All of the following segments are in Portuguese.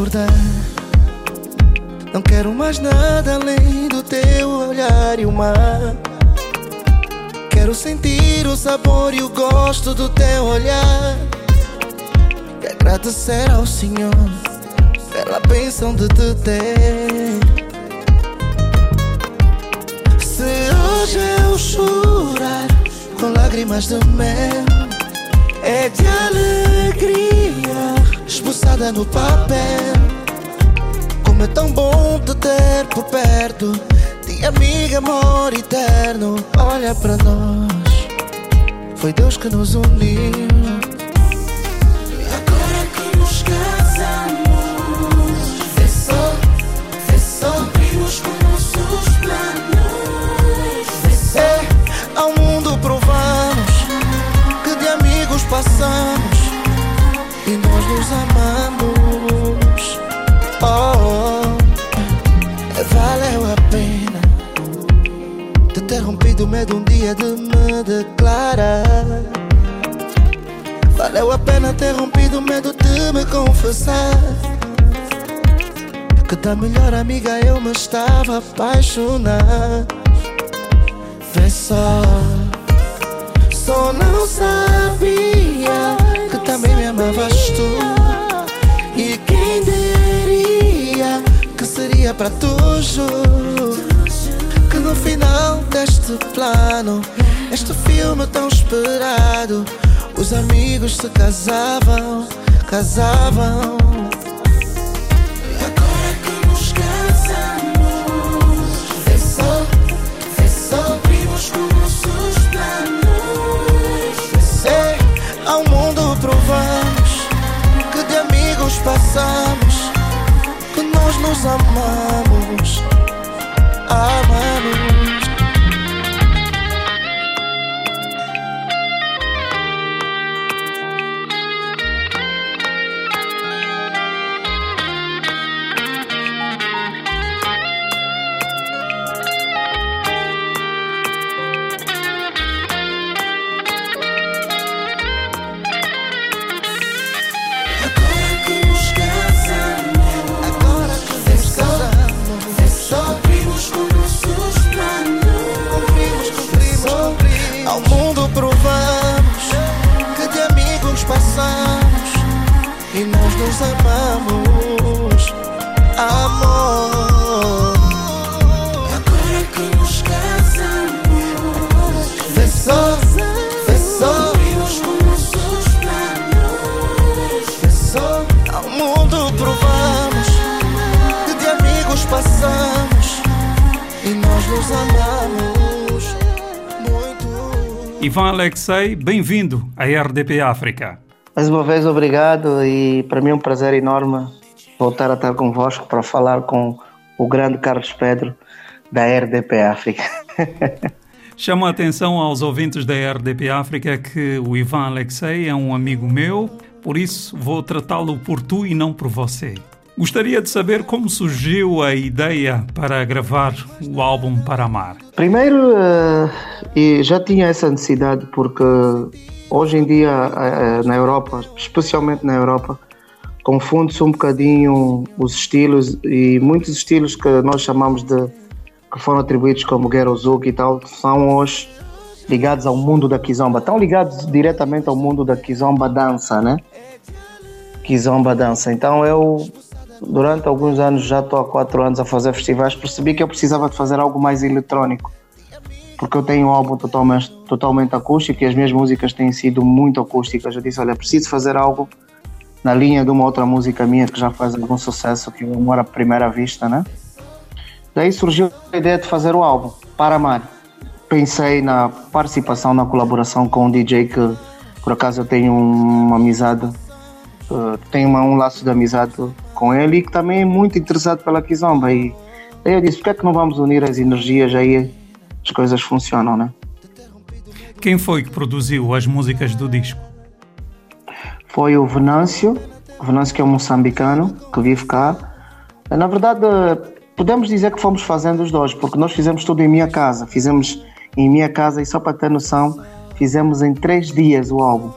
acordar. Não quero mais nada além do teu olhar e o mar. Quero sentir o sabor e o gosto do teu olhar. E agradecer ao Senhor pela bênção de te ter. Se hoje eu chorar com lágrimas de mel, é de alegria esboçada no papel. Como é tão bom te ter por perto, de amiga, amor eterno. Olha para nós, foi Deus que nos uniu. Medo um dia de me declarar. Valeu a pena ter rompido o medo de me confessar. Que da melhor amiga eu me estava a apaixonar. Vê só, só não sabia que também me amavas tu. E quem diria que seria para tu, juro. No final deste plano, este filme tão esperado, os amigos se casavam, casavam. Agora que nos casamos, vê só, vê só, cumprimos com nossos planos. É, ao mundo provamos que de amigos passamos, que nós nos amamos, amamos. Agora amamos muito. Ivan Alexei, bem-vindo à RDP África. Mais uma vez, obrigado e para mim é um prazer enorme voltar a estar convosco para falar com o grande Carlos Pedro da RDP África. Chamo a atenção aos ouvintes da RDP África que o Ivan Alexei é um amigo meu, por isso vou tratá-lo por tu e não por você. Gostaria de saber como surgiu a ideia para gravar o álbum Para Amar. Primeiro, eh, já tinha essa necessidade porque hoje em dia eh, na Europa, especialmente na Europa, confunde-se um bocadinho os estilos e muitos estilos que nós chamamos de que foram atribuídos como Ghetto Zouk e tal são hoje ligados ao mundo da kizomba, estão ligados diretamente ao mundo da kizomba dança, né? Kizomba dança. Então eu durante alguns anos já estou há quatro anos a fazer festivais, percebi que eu precisava de fazer algo mais eletrónico porque eu tenho um álbum totalmente, totalmente acústico e as minhas músicas têm sido muito acústicas. Eu disse, olha, preciso fazer algo na linha de uma outra música minha que já faz algum sucesso, que é Amor à Primeira Vista, né? Daí surgiu a ideia de fazer o álbum, Para Amar. Pensei na participação, na colaboração com um DJ que, por acaso, eu tenho uma amizade, uh, tenho uma, um laço de amizade com ele e que também é muito interessado pela Kizomba. E daí eu disse, por que é que não vamos unir as energias aí as coisas funcionam, né? Quem foi que produziu as músicas do disco? Foi o Venâncio, o Venâncio que é um moçambicano que vive cá. Na verdade, podemos dizer que fomos fazendo os dois, porque nós fizemos tudo em minha casa. Fizemos em minha casa e só para ter noção, Fizemos em três dias o álbum.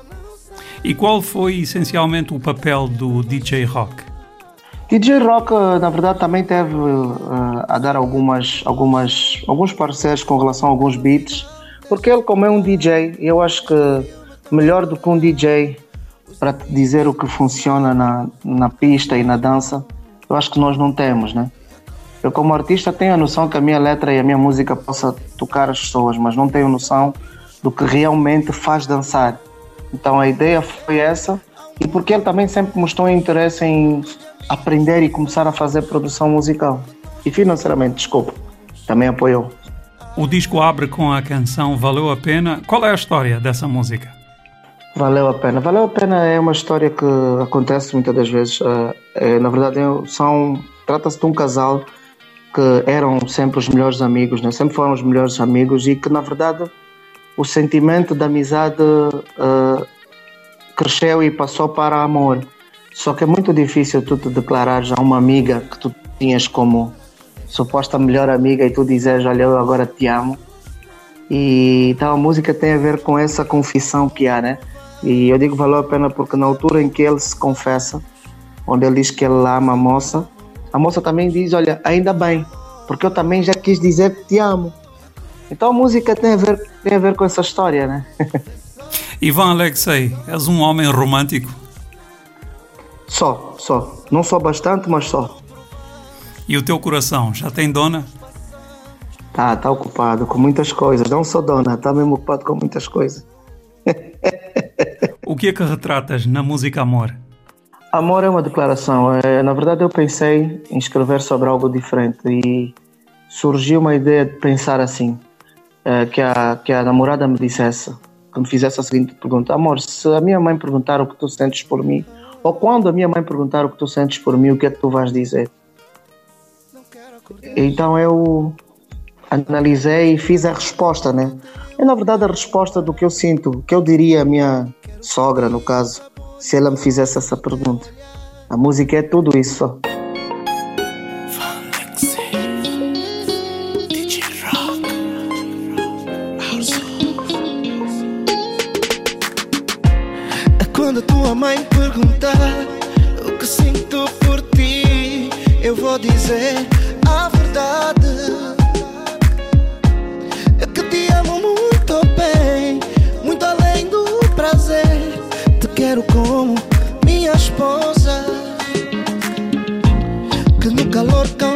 E qual foi essencialmente o papel do DJ Rock? DJ Rock, na verdade, também teve uh, a dar algumas, algumas, alguns parceiros com relação a alguns beats, porque ele, como é um DJ, eu acho que melhor do que um DJ para te dizer o que funciona na, na pista e na dança, eu acho que nós não temos, né? Eu, como artista, tenho a noção que a minha letra e a minha música possa tocar as pessoas, mas não tenho noção do que realmente faz dançar. Então a ideia foi essa e porque ele também sempre mostrou interesse em aprender e começar a fazer produção musical. E financeiramente, desculpa, também apoiou. O disco abre com a canção Valeu a Pena. Qual é a história dessa música? Valeu a pena. Valeu a pena é uma história que acontece muitas das vezes. É, na verdade, são trata-se de um casal que eram sempre os melhores amigos, né? sempre foram os melhores amigos e que na verdade o sentimento da amizade uh, cresceu e passou para amor. Só que é muito difícil tu te declarares a uma amiga que tu tinhas como suposta melhor amiga e tu dizes, olha, eu agora te amo. E então a música tem a ver com essa confissão que há, né? E eu digo valeu a pena porque na altura em que ele se confessa, onde ele diz que ele ama a moça, a moça também diz, olha, ainda bem, porque eu também já quis dizer que te amo. Então a música tem a ver, tem a ver com essa história, né? Ivan Alexei, és um homem romântico? Só, só. Não só bastante, mas só. E o teu coração, já tem dona? Tá, tá ocupado com muitas coisas. Não sou dona, tá mesmo ocupado com muitas coisas. o que é que retratas na música Amor? Amor é uma declaração. É, na verdade, eu pensei em escrever sobre algo diferente e surgiu uma ideia de pensar assim uh, que, a, que a namorada me dissesse, que me fizesse a seguinte pergunta: Amor, se a minha mãe perguntar o que tu sentes por mim, ou quando a minha mãe perguntar o que tu sentes por mim, o que é que tu vais dizer? Então eu analisei e fiz a resposta, né? É na verdade a resposta do que eu sinto, o que eu diria à minha sogra, no caso, se ela me fizesse essa pergunta. A música é tudo isso. Vou dizer a verdade. É que te amo muito bem, muito além do prazer. Te quero como minha esposa. Que no calor constante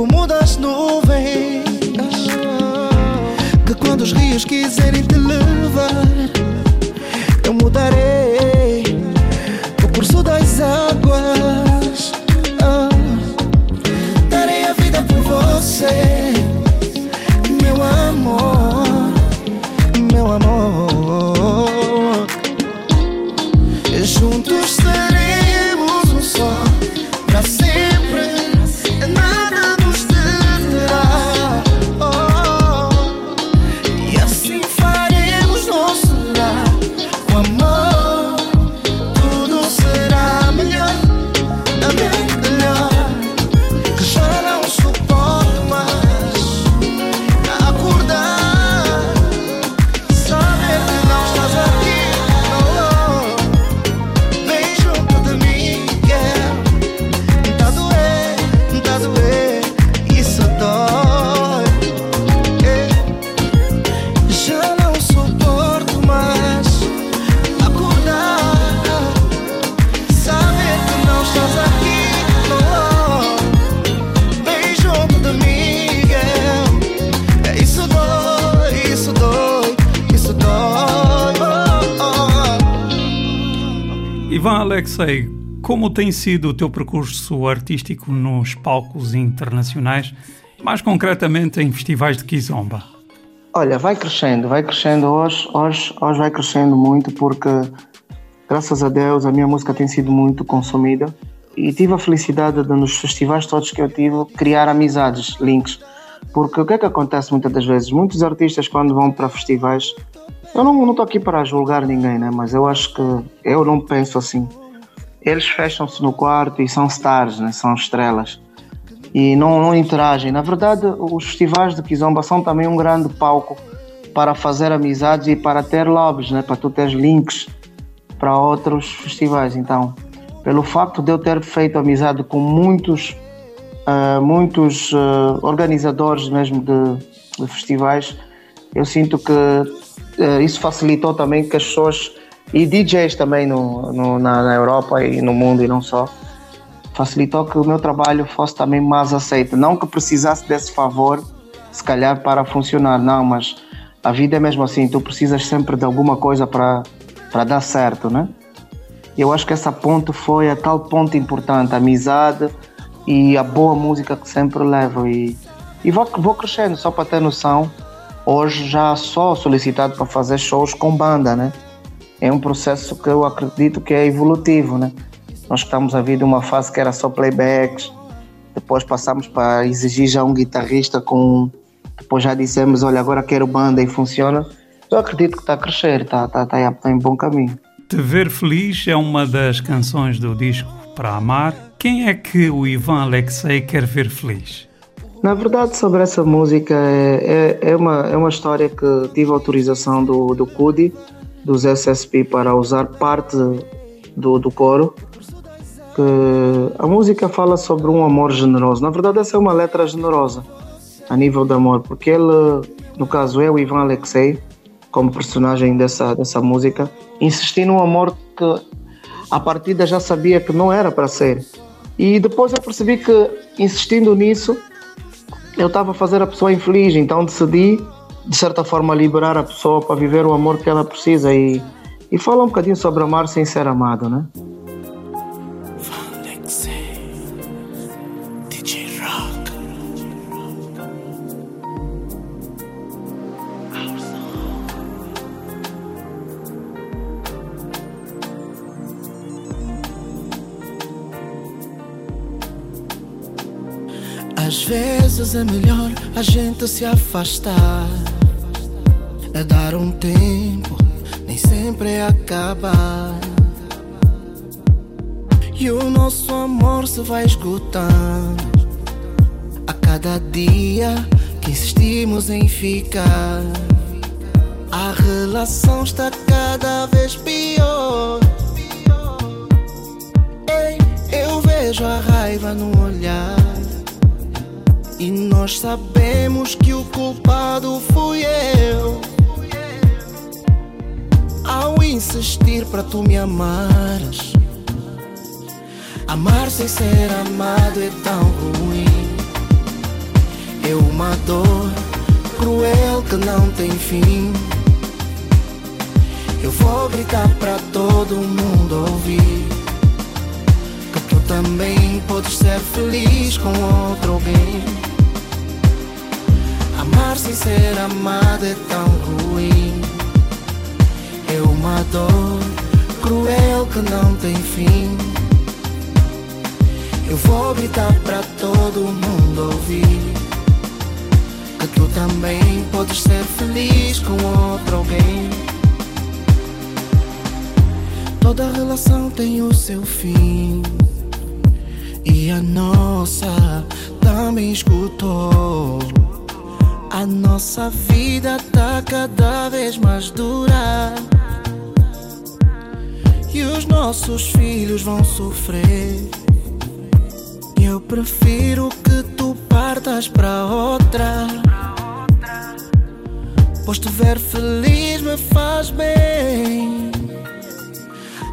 rumo das nuvens. Que quando os rios quiserem te levar, Alexei, como tem sido o teu percurso artístico nos palcos internacionais, mais concretamente em festivais de Kizomba? Olha, vai crescendo, vai crescendo hoje, hoje, hoje vai crescendo muito porque, graças a Deus, a minha música tem sido muito consumida e tive a felicidade de, nos festivais todos que eu tive, criar amizades, links. Porque o que é que acontece muitas das vezes? Muitos artistas, quando vão para festivais, eu não estou aqui para julgar ninguém, né? mas eu acho que eu não penso assim. Eles fecham-se no quarto e são stars, né? são estrelas. E não, não interagem. Na verdade, os festivais de Kizomba são também um grande palco para fazer amizades e para ter lobbies, né? para tu teres links para outros festivais. Então, pelo facto de eu ter feito amizade com muitos, uh, muitos uh, organizadores mesmo de, de, festivais, eu sinto que uh, isso facilitou também que as pessoas e DJs também no, no na, na, Europa e no mundo e não só facilitou que o meu trabalho fosse também mais aceito não que precisasse desse favor se calhar para funcionar não mas a vida é mesmo assim tu precisas sempre de alguma coisa para dar certo né eu acho que essa ponte foi a tal ponto importante, a amizade e a boa música que sempre levo. E, e vou, vou crescendo, só para ter noção. Hoje já sou solicitado para fazer shows com banda, né? É um processo que eu acredito que é evolutivo, né? Nós estamos a vir de uma fase que era só playbacks, depois passamos para exigir já um guitarrista com. Depois já dissemos, olha, agora quero banda e funciona. Eu acredito que está a crescer, está, está, está, está em bom caminho. Te Ver Feliz é uma das canções do disco Para Amar. Quem é que o Ivan Alexei quer ver feliz? Na verdade, sobre essa música, é, é, é, uma, é uma história que tive autorização do, do CUDI, dos SSP, para usar parte do, do coro. Que a música fala sobre um amor generoso. Na verdade, essa é uma letra generosa a nível de amor, porque ele, no caso eu, Ivan Alexei, como personagem dessa, dessa música, insisti num amor que a partida já sabia que não era para ser. E depois eu percebi que insistindo nisso, eu estava a fazer a pessoa infeliz, então decidi, de certa forma, liberar a pessoa para viver o amor que ela precisa e, e fala um bocadinho sobre amar sem ser amado, né? Às vezes é melhor a gente se afastar. É dar um tempo, nem sempre é acabar. E o nosso amor se vai esgotando. A cada dia que insistimos em ficar. A relação está cada vez pior. Ei, eu vejo a raiva no olhar. E nós sabemos que o culpado fui eu. Ao insistir para tu me amares, amar sem ser amado é tão ruim. É uma dor cruel que não tem fim. Eu vou gritar para todo mundo ouvir que tu também podes ser feliz com outro alguém. Amar sem ser amado é tão ruim. É uma dor cruel que não tem fim. Eu vou gritar para todo mundo ouvir que tu também podes ser feliz com outro alguém. Toda relação tem o seu fim. E a nossa também escutou. A nossa vida tá cada vez mais dura. E os nossos filhos vão sofrer. Eu prefiro que tu partas pra outra. Pois te ver feliz me faz bem.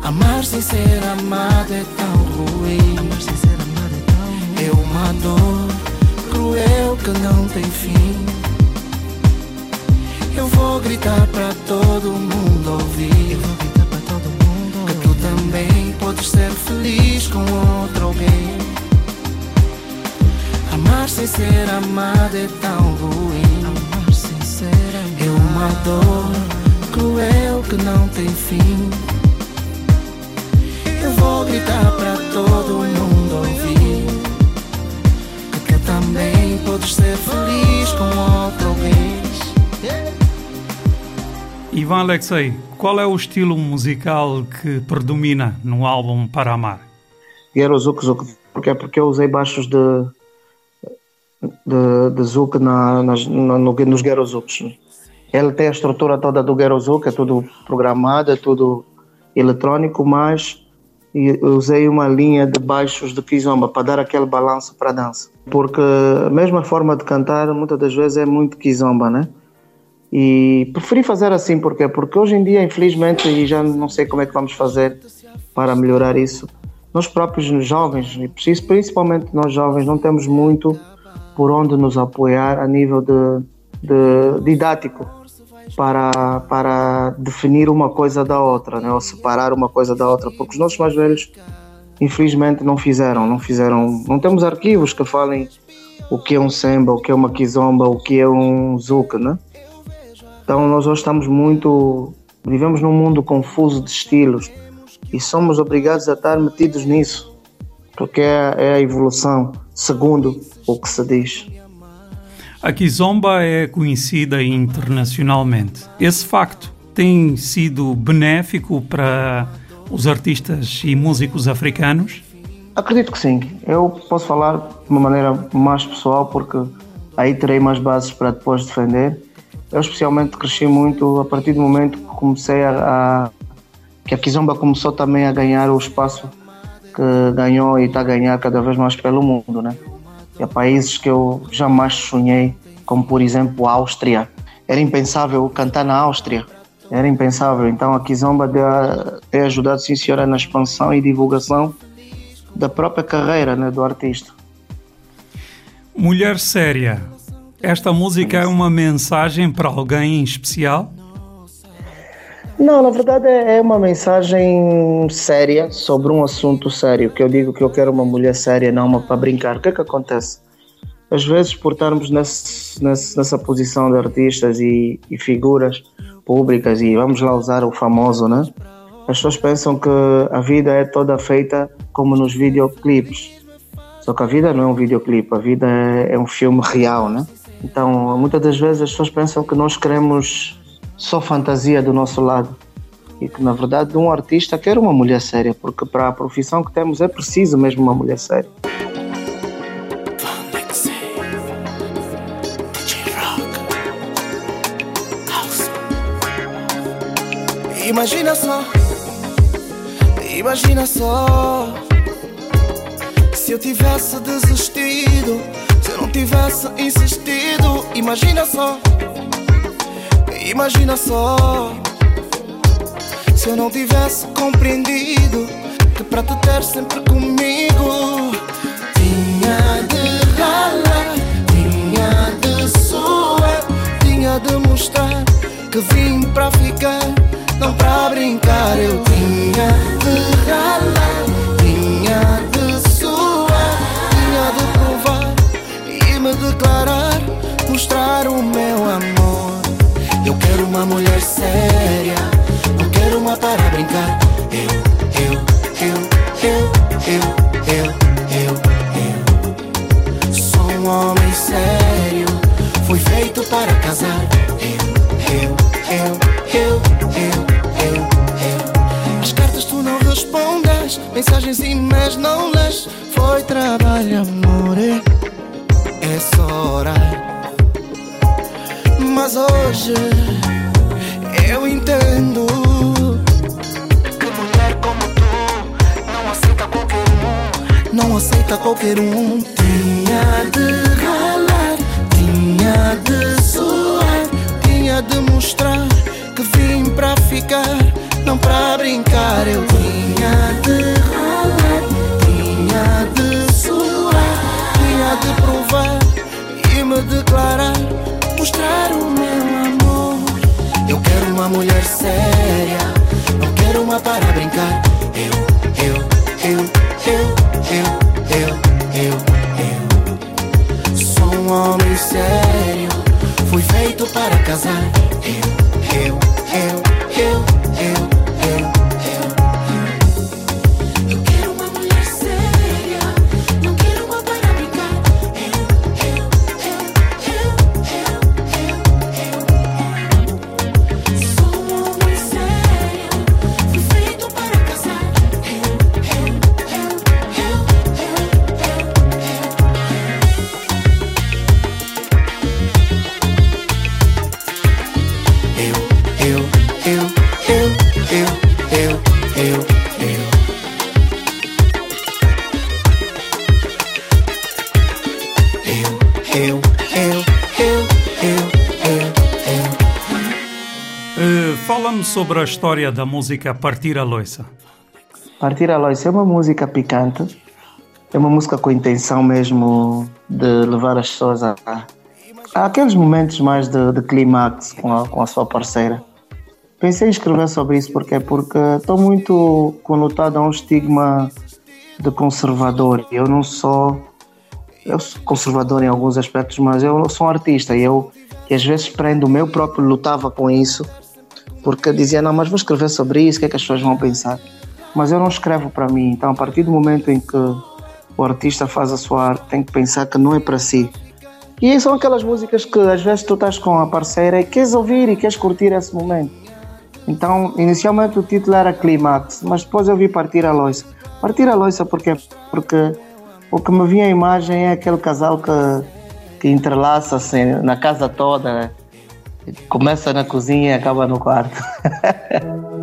Amar sem ser amado é tão ruim. Amar sem com outro alguém. Amar sem ser amado é tão ruim. Amar sem ser amado é uma dor cruel que não tem fim. Eu vou gritar para todo mundo ouvir que tu também podes ser feliz com outro alguém. Ivan Alexei, qual é o estilo musical que predomina no álbum Para Amar? Era Zouk Zouk, porque, porque eu usei baixos de, de, de Zouk na, nas, no, nos Gerozuks. Ele tem a estrutura toda do Gerozouk, é tudo programado, é tudo eletrônico, mas usei uma linha de baixos de kizomba para dar aquele balanço para a dança. Porque a mesma forma de cantar muitas das vezes é muito kizomba, né? E preferi fazer assim, porquê? Porque hoje em dia, infelizmente, e já não sei como é que vamos fazer para melhorar isso, nós próprios jovens, e principalmente nós jovens, não temos muito por onde nos apoiar a nível de, de didático para, para definir uma coisa da outra, né? ou separar uma coisa da outra, porque os nossos mais velhos, infelizmente, não fizeram, não fizeram, não temos arquivos que falem o que é um samba, o que é uma kizomba, o que é um zouk, né? Então nós hoje estamos muito. vivemos num mundo confuso de estilos e somos obrigados a estar metidos nisso, porque é, é a evolução, segundo o que se diz. A Kizomba é conhecida internacionalmente. Esse facto tem sido benéfico para os artistas e músicos africanos? Acredito que sim. Eu posso falar de uma maneira mais pessoal, porque aí terei mais bases para depois defender. Eu especialmente cresci muito a partir do momento que comecei a, a que a Kizomba começou também a ganhar o espaço que ganhou e está a ganhar cada vez mais pelo mundo, né? E a países que eu jamais sonhei, como por exemplo a Áustria. Era impensável cantar na Áustria. Era impensável. Então a Kizomba tem ajudado, sim senhora, na expansão e divulgação da própria carreira né, do artista. Mulher séria, esta música é uma mensagem para alguém especial? Não, na verdade é, é uma mensagem séria sobre um assunto sério. Que eu digo que eu quero uma mulher séria, não uma para brincar. O que é que acontece? Às vezes, por estarmos nesse, nesse, nessa posição de artistas e, e, figuras públicas, e vamos lá usar o famoso, né? As pessoas pensam que a vida é toda feita como nos videoclipes. Só que a vida não é um videoclipe, a vida é, é um filme real, né? Então, muitas das vezes as pessoas pensam que nós queremos só fantasia do nosso lado e que, na verdade, um artista quer uma mulher séria, porque para a profissão que temos é preciso mesmo uma mulher séria. Imagina só, imagina só, se eu tivesse desistido se eu não tivesse insistido, imagina só. Imagina só. Se eu não tivesse compreendido que para te ter sempre comigo tinha de ralar, tinha de suar, tinha de mostrar que vim para ficar, não para brincar. Eu tinha de ralar, tinha de suar, tinha de me declarar, mostrar o meu amor. Quero uma mulher séria, não quero uma para brincar. Eu, eu, eu, eu, eu, eu, eu, eu. Sou um homem sério, fui feito para casar. Eu, eu, eu, eu, eu, eu, eu. As cartas tu não respondes, mensagens e mails não lês. Foi trabalho, amor. É é só orar. Mas hoje Não aceita qualquer um. Tinha de ralar, tinha de suar, tinha de mostrar que vim pra ficar, não pra brincar. Eu tinha de ralar, tinha de suar, tinha de provar me declarar, mostrar o meu amor. Eu quero uma mulher séria, não quero uma para brincar. Sobre a história da música Partir a Loiça. Partir a Loiça é uma música picante, é uma música com a intenção mesmo de levar as pessoas a, a aqueles momentos mais de, de clímax com a, com a sua parceira. Pensei em escrever sobre isso porque porque estou muito conotado a um estigma de conservador. Eu não sou eu sou conservador em alguns aspectos, mas eu sou um artista e eu às vezes prendo o meu próprio lutava com isso porque dizia não, mas vou escrever sobre isso, o que é que as pessoas vão pensar? Mas eu não escrevo para mim. Então, a partir do momento em que o artista faz a sua arte, tem que pensar que não é para si. E são aquelas músicas que às vezes tu estás com a parceira e queres ouvir e queres curtir esse momento. Então, inicialmente o título era Clímax, mas depois eu vi Partir a Loiça. Partir a Loiça porque, porque o que me vinha a imagem é aquele casal que, que entrelaça assim, na casa toda, né? Começa na cozinha e acaba no quarto.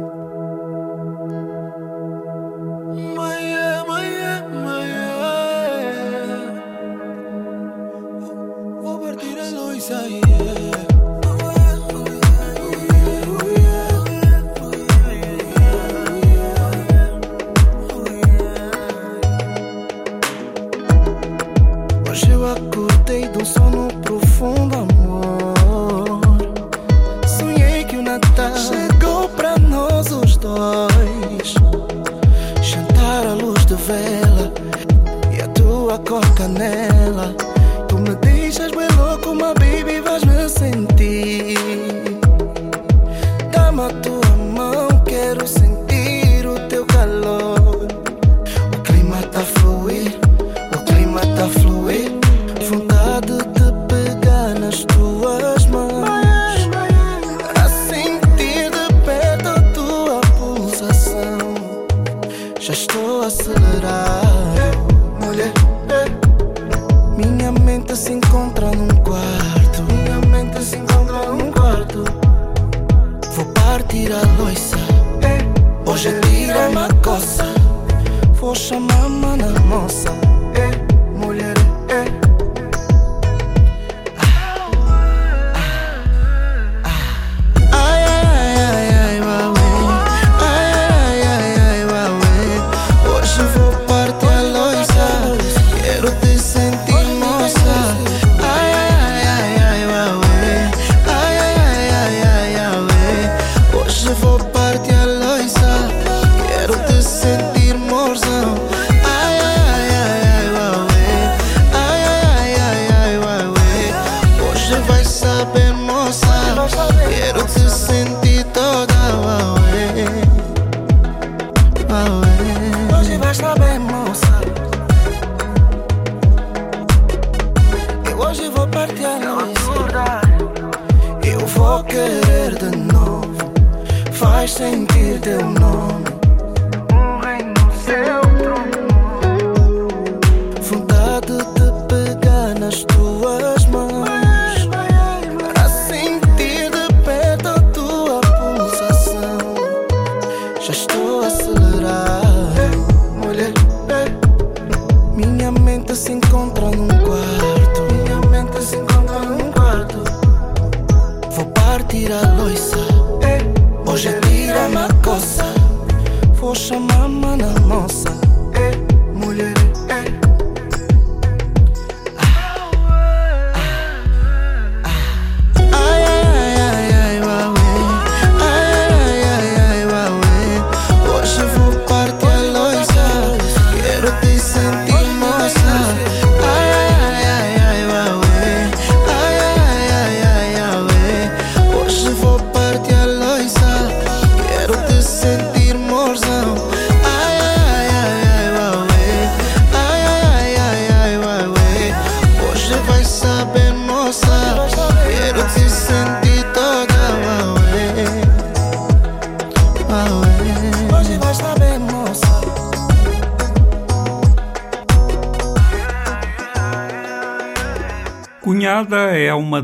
é uma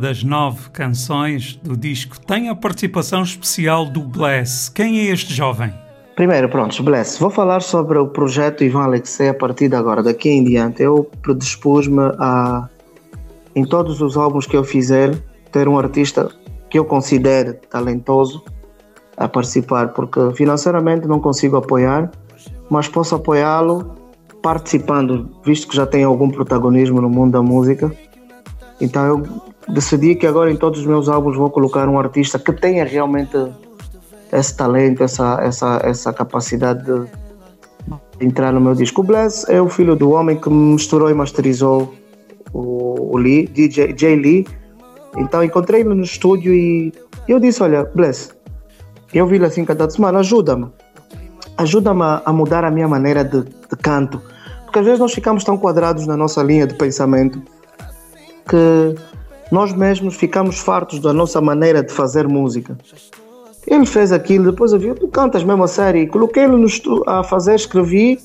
das nove canções do disco. Tem a participação especial do Bless. Quem é este jovem? Primeiro, pronto, Bless. Vou falar sobre o projeto Ivan Alexei a partir de agora. Daqui em diante, eu predispus-me a, em todos os álbuns que eu fizer, ter um artista que eu considere talentoso a participar, porque financeiramente não consigo apoiar, mas posso apoiá-lo participando, visto que já tem algum protagonismo no mundo da música. Então eu decidi que agora em todos os meus álbuns vou colocar um artista que tenha realmente esse talento, essa, essa, essa capacidade de entrar no meu disco. O Bless é o filho do homem que misturou e masterizou o, o Lee, DJ Jay Lee. Então encontrei-lo no estúdio e eu disse: Olha, Bless, eu vi ele assim cantar, disse, mano, ajuda-me. Ajuda-me a, mudar a minha maneira de, de canto. Porque às vezes nós ficamos tão quadrados na nossa linha de pensamento que nós mesmos ficamos fartos da nossa maneira de fazer música. Ele fez aquilo, depois eu vi, tu cantas mesmo a série. Coloquei ele a fazer, escrevi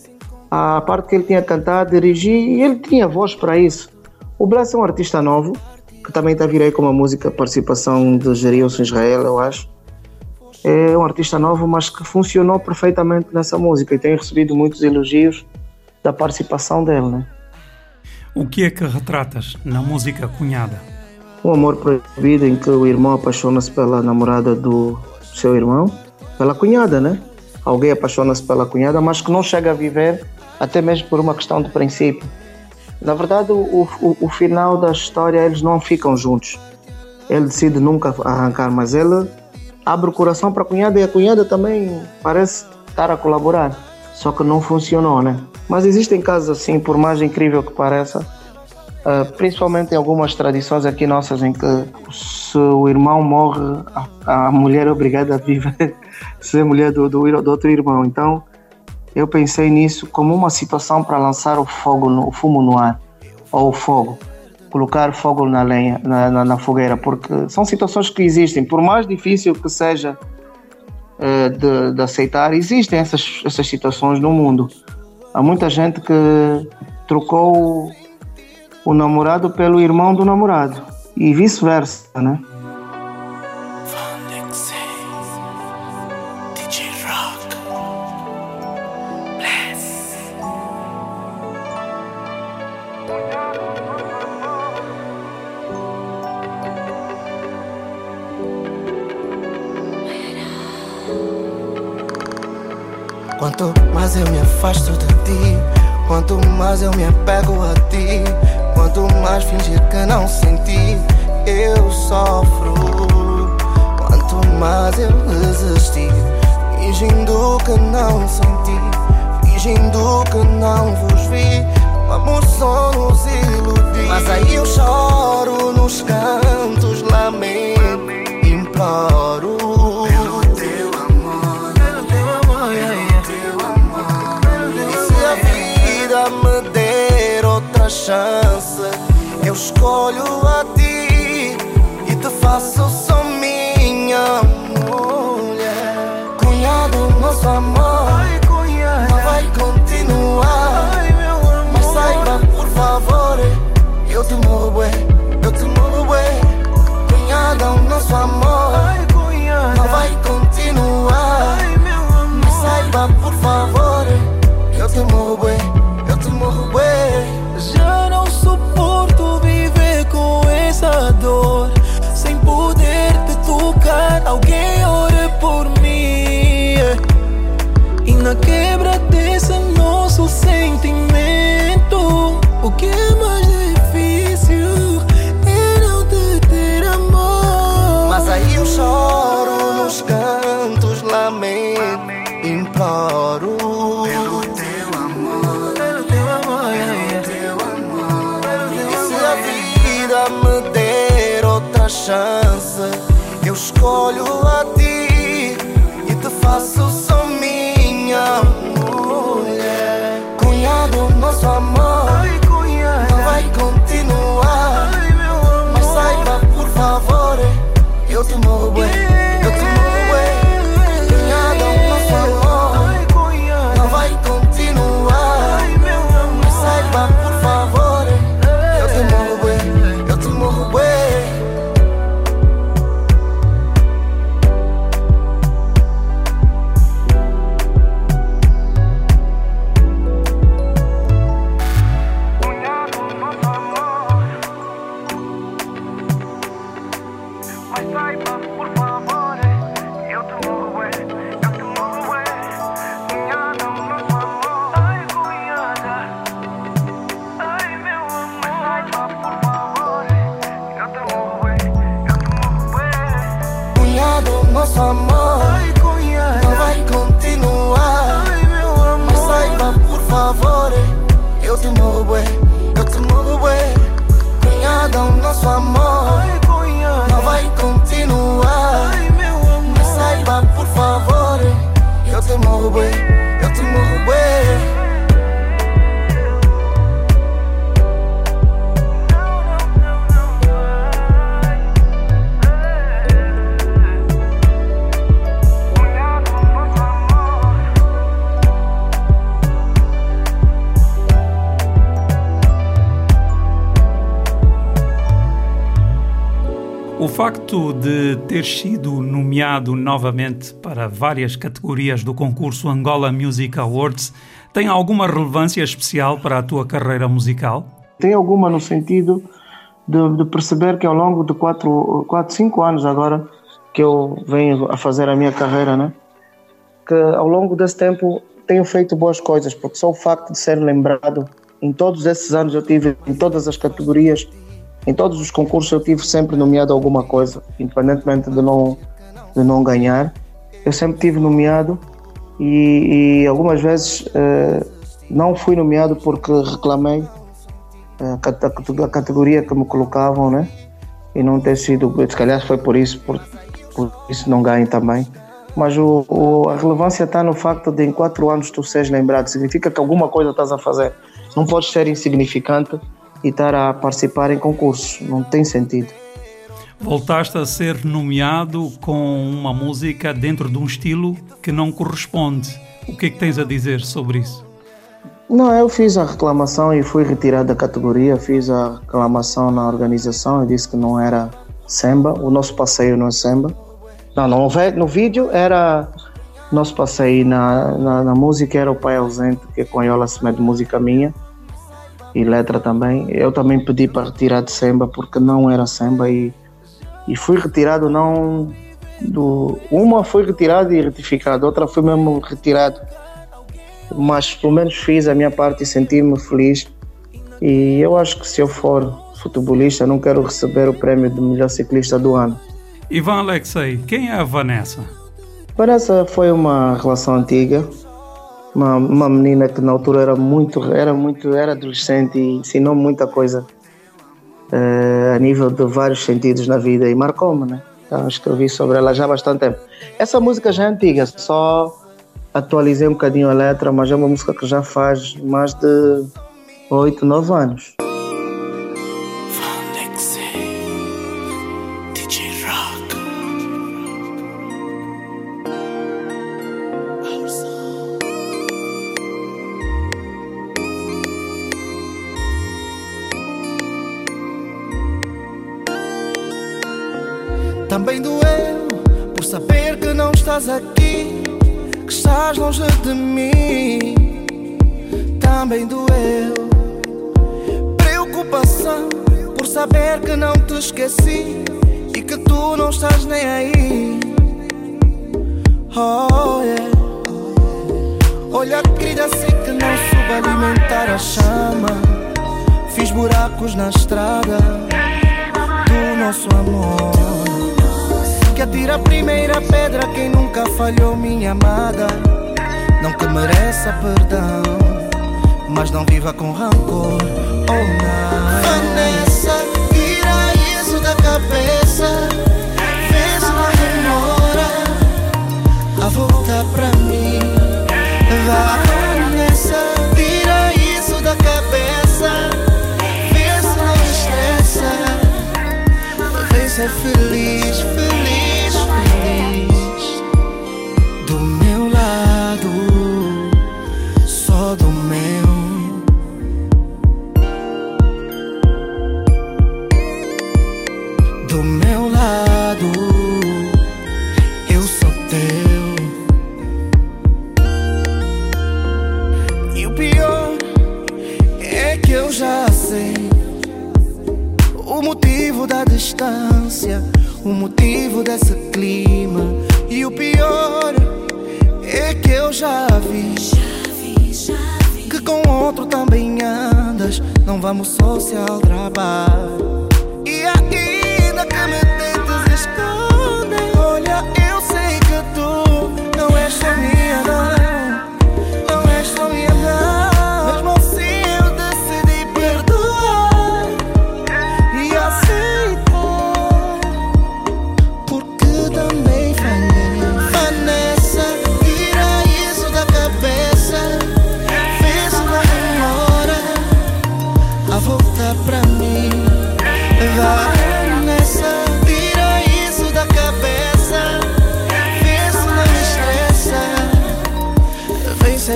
a parte que ele tinha cantado, dirigi e ele tinha voz para isso. O Bless é um artista novo, que também está virei com uma música, participação de Gerilson Israel, eu acho. É um artista novo, mas que funcionou perfeitamente nessa música e tem recebido muitos elogios da participação dele, né? O que é que retratas na música Cunhada? Um amor proibido em que o irmão apaixona-se pela namorada do seu irmão, pela cunhada, né? Alguém apaixona-se pela cunhada, mas que não chega a viver, até mesmo por uma questão de princípio. Na verdade, o, o, o final da história, eles não ficam juntos. Ele decide nunca arrancar, mas ele abre o coração para a cunhada e a cunhada também parece estar a colaborar. Só que não funcionou, né? Mas existem casos assim, por mais incrível que pareça, Uh, principalmente em algumas tradições aqui nossas em que se o irmão morre, a, a mulher é obrigada a viver, ser mulher do, do, do, outro irmão. Então eu pensei nisso como uma situação para lançar o fogo, no, o fumo no ar, ou o fogo, colocar fogo na lenha, na, na, na fogueira, porque são situações que existem, por mais difícil que seja uh, de, de, aceitar, existem essas, essas situações no mundo. Há muita gente que trocou o namorado pelo irmão do namorado e vice-versa, né? Outra facto de ter sido nomeado novamente para várias categorias do concurso Angola Music Awards tem alguma relevância especial para a tua carreira musical? Tem alguma no sentido de, de perceber que ao longo de 4, 4, 5 anos agora que eu venho a fazer a minha carreira, né? Que ao longo desse tempo tenho feito boas coisas, porque só o facto de ser lembrado em todos esses anos eu tive em todas as categorias em todos os concursos eu tive sempre nomeado alguma coisa, independentemente de não, de não ganhar. Eu sempre tive nomeado e, e algumas vezes uh, não fui nomeado porque reclamei uh, a, categoria que me colocavam, né? E não ter sido, se calhar foi por isso, por, por isso não ganho também. Mas o, o, a relevância está no facto de em quatro anos tu seres lembrado, significa que alguma coisa estás a fazer. Não podes ser insignificante e estar a participar em concursos. Não tem sentido. Voltaste a ser nomeado com uma música dentro de um estilo que não corresponde. O que é que tens a dizer sobre isso? Não, eu fiz a reclamação e fui retirado da categoria. Fiz a reclamação na organização e disse que não era samba. O nosso passeio não é samba. Não, não no vídeo era nosso passeio na, na, na música era o Pai Ausente, que é com a Yola Semedo, música minha e letra também. Eu também pedi para retirar de Semba porque não era Semba e, e fui retirado não do uma foi retirada e retificada, outra foi mesmo retirado. Mas pelo menos fiz a minha parte e senti-me feliz. E eu acho que se eu for futebolista, não quero receber o prémio de melhor ciclista do ano. Ivan Alexei, quem é a Vanessa? Vanessa foi uma relação antiga uma, uma menina que na altura era muito, era muito, era adolescente e ensinou muita coisa uh, a nível de vários sentidos na vida e marcou-me, né? Então, escrevi sobre ela já há bastante tempo. Essa música já é antiga, só atualizei um bocadinho a letra, mas é uma música que já faz mais de 8, 9 anos.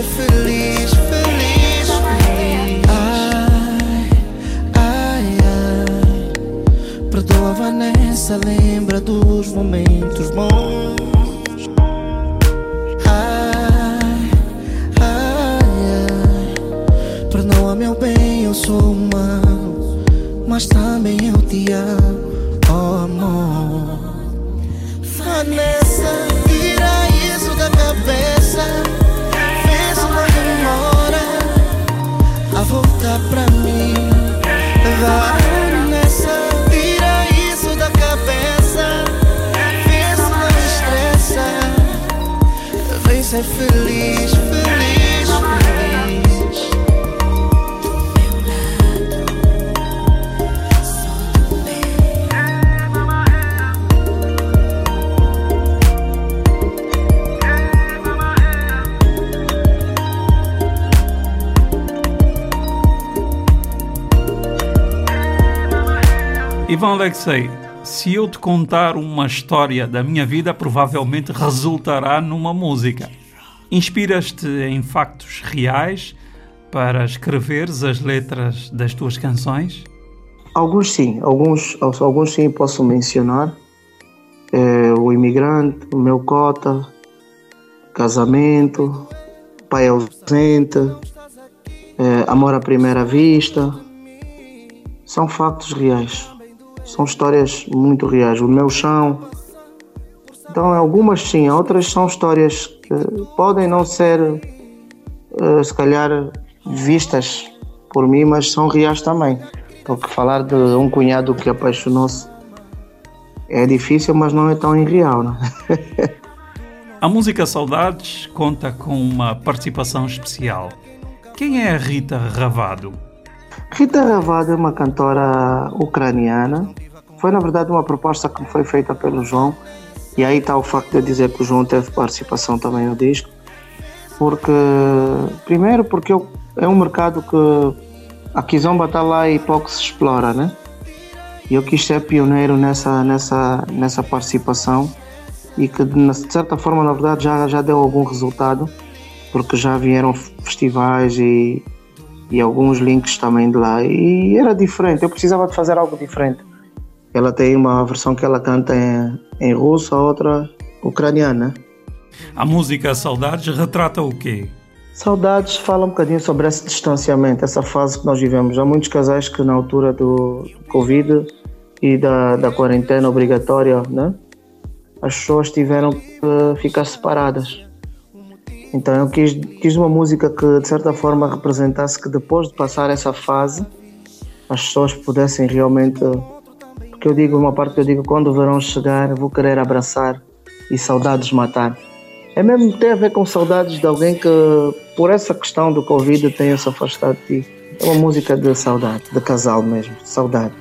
Ser Alexei, se eu te contar uma história da minha vida, provavelmente resultará numa música. Inspiras-te em factos reais para escreveres as letras das tuas canções? Alguns sim, alguns, alguns sim posso mencionar. É, o imigrante, o meu cota, casamento, pai ausente, é, amor à primeira vista. São factos reais. São histórias muito reais. O meu chão. Então, algumas sim, outras são histórias que podem não ser, eh, se calhar, vistas por mim, mas são reais também. Porque falar de um cunhado que apaixonou-se é difícil, mas não é tão irreal, não é? A música Saudades conta com uma participação especial. Quem é a Rita Ravado? Rita Ravado é uma cantora ucraniana. Foi, na verdade, uma proposta que foi feita pelo João. E aí está o facto de eu dizer que o João teve participação também no disco. Porque, primeiro, porque eu, é um mercado que a Kizomba está lá e pouco se explora, né? E eu quis ser pioneiro nessa, nessa, nessa participação e que, de certa forma, na verdade, já, já deu algum resultado, porque já vieram festivais e, e alguns links também de lá. E era diferente, eu precisava de fazer algo diferente. Ela tem uma versão que ela canta em, em russo, a outra ucraniana. A música Saudades retrata o quê? Saudades fala um bocadinho sobre esse distanciamento, essa fase que nós vivemos. Há muitos casais que na altura do Covid e da, da quarentena obrigatória, né? as pessoas tiveram que ficar separadas. Então eu quis, quis uma música que de certa forma representasse que depois de passar essa fase as pessoas pudessem realmente porque eu digo uma parte que eu digo quando o verão chegar vou querer abraçar e saudades matar. É mesmo tem a ver com saudades de alguém que por essa questão do Covid tenha se afastado de ti. É uma música de saudade, de casal mesmo, saudade.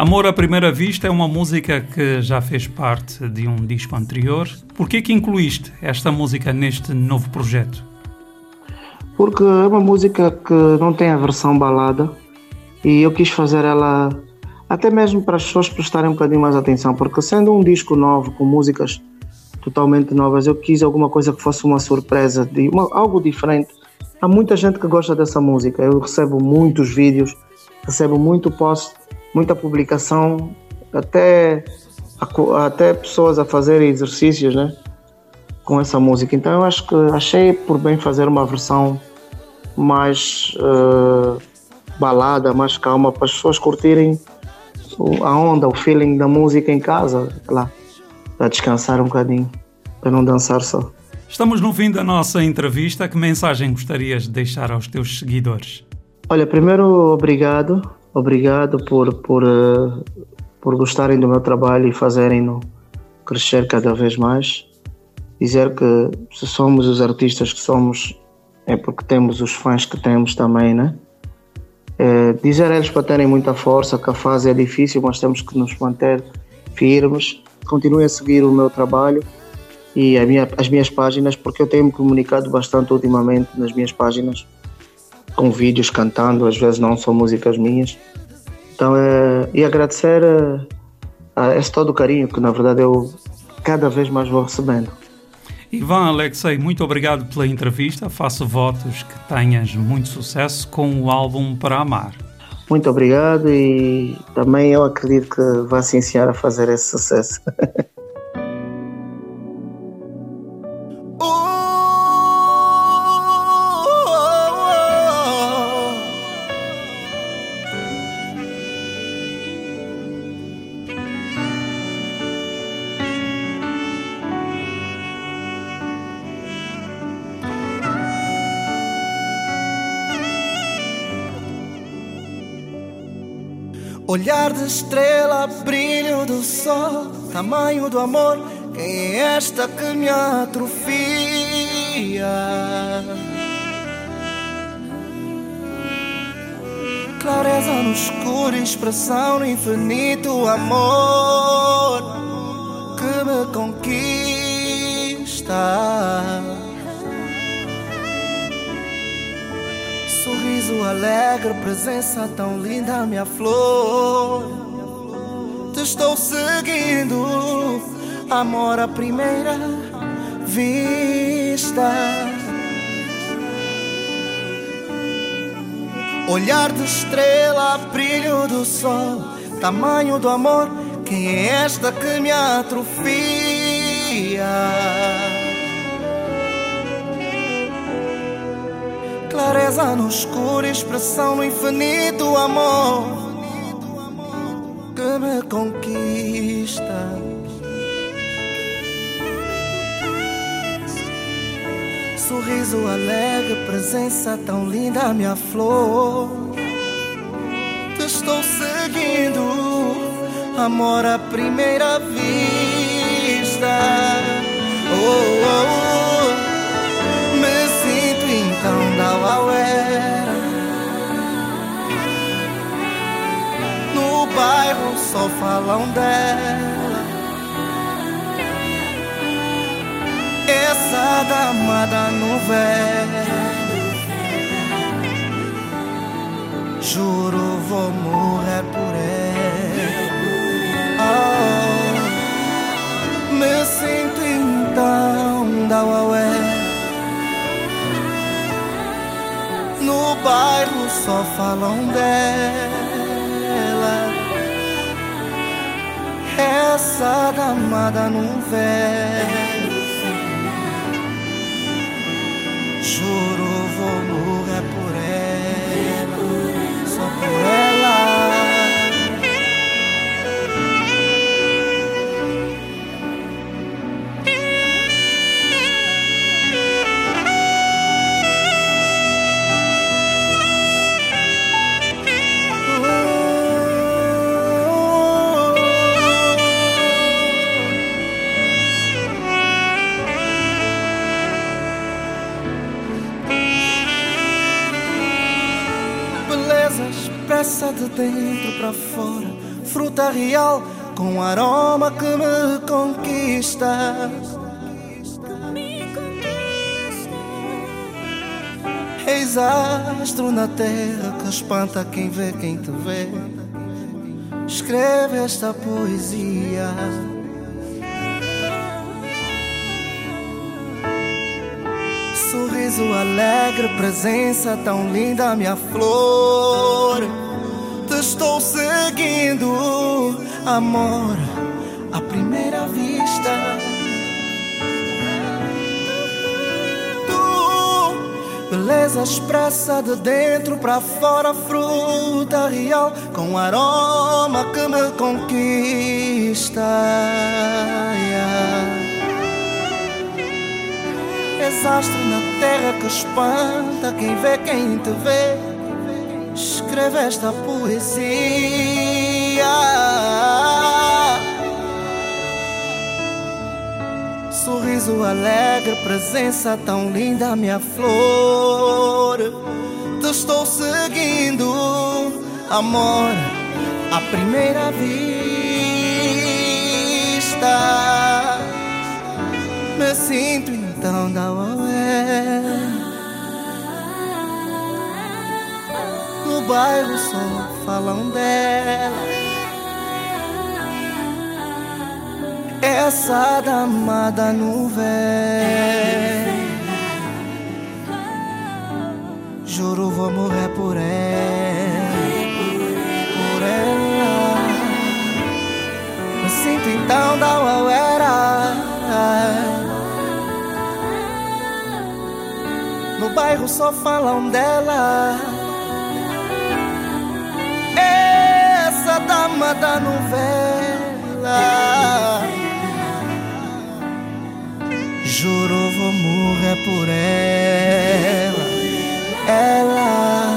Amor à Primeira Vista é uma música que já fez parte de um disco anterior. Por que que incluíste esta música neste novo projeto? Porque é uma música que não tem a versão balada e eu quis fazer ela até mesmo para as pessoas prestarem um bocadinho mais atenção, porque sendo um disco novo, com músicas totalmente novas, eu quis alguma coisa que fosse uma surpresa, de uma, algo diferente. Há muita gente que gosta dessa música, eu recebo muitos vídeos, recebo muito post, muita publicação, até, até pessoas a fazerem exercícios, né? Com essa música. Então eu acho que achei por bem fazer uma versão mais uh, balada, mais calma, para as pessoas curtirem a onda, o feeling da música em casa, lá, para descansar um bocadinho, para não dançar só. Estamos no fim da nossa entrevista. Que mensagem gostarias de deixar aos teus seguidores? Olha, primeiro, obrigado. Obrigado por, por, uh, por gostarem do meu trabalho e fazerem-no crescer cada vez mais. Dizer que se somos os artistas que somos, é porque temos os fãs que temos também, né? É, dizer a eles para terem muita força, que a fase é difícil, mas temos que nos manter firmes. Continuem a seguir o meu trabalho e minha, as minhas páginas, porque eu tenho me comunicado bastante ultimamente nas minhas páginas, com vídeos cantando, às vezes não são músicas minhas. Então, é, e agradecer a, a esse todo o carinho que, na verdade, eu cada vez mais vou recebendo. Ivan Alexei, muito obrigado pela entrevista. Faço votos que tenhas muito sucesso com o álbum Para Amar. Muito obrigado e também eu acredito que vai se iniciar a fazer esse sucesso. estrela, brilho do sol, tamanho do amor, quem é esta que me atrofia? Clareza no escuro, expressão no infinito amor que me conquista. Sorriso alegre, presença tão linda, minha flor. Te estou seguindo, amor à primeira vista. Olhar de estrela, brilho do sol, tamanho do amor, quem é esta que me atrofia? No escuro, expressão no infinito amor que me conquista. Sorriso alegre, presença tão linda, minha flor. Te estou seguindo, amor à primeira vista. Oh, oh, oh. Da Auera. No bairro só falam dela. Essa dama da novela. Juro vou morrer por ela. Oh, me sinto então da Uaué. No bairro só falam dela. Essa dama da novela. Dentro para fora, fruta real com aroma que me conquista. Eis astro na terra que espanta quem vê, quem te vê. escreve esta poesia. Sorriso alegre, presença tão linda, minha flor. Estou seguindo, amor, à primeira vista. Tu, beleza expressa de dentro pra fora, fruta real com aroma que me conquista. Yeah. Na terra que espanta quem vê, quem te vê. Escreve esta poesia. Sorriso alegre, presença tão linda, minha flor. Te estou seguindo, amor, à primeira vista. Me sinto então da ué. Bairro só falam dela. Essa dama da nuvem. Juro vou morrer por ela. Por ela. Me sinto então da uera. No bairro só falam dela. trama da novela. Juro, vou morrer por ela. Ela.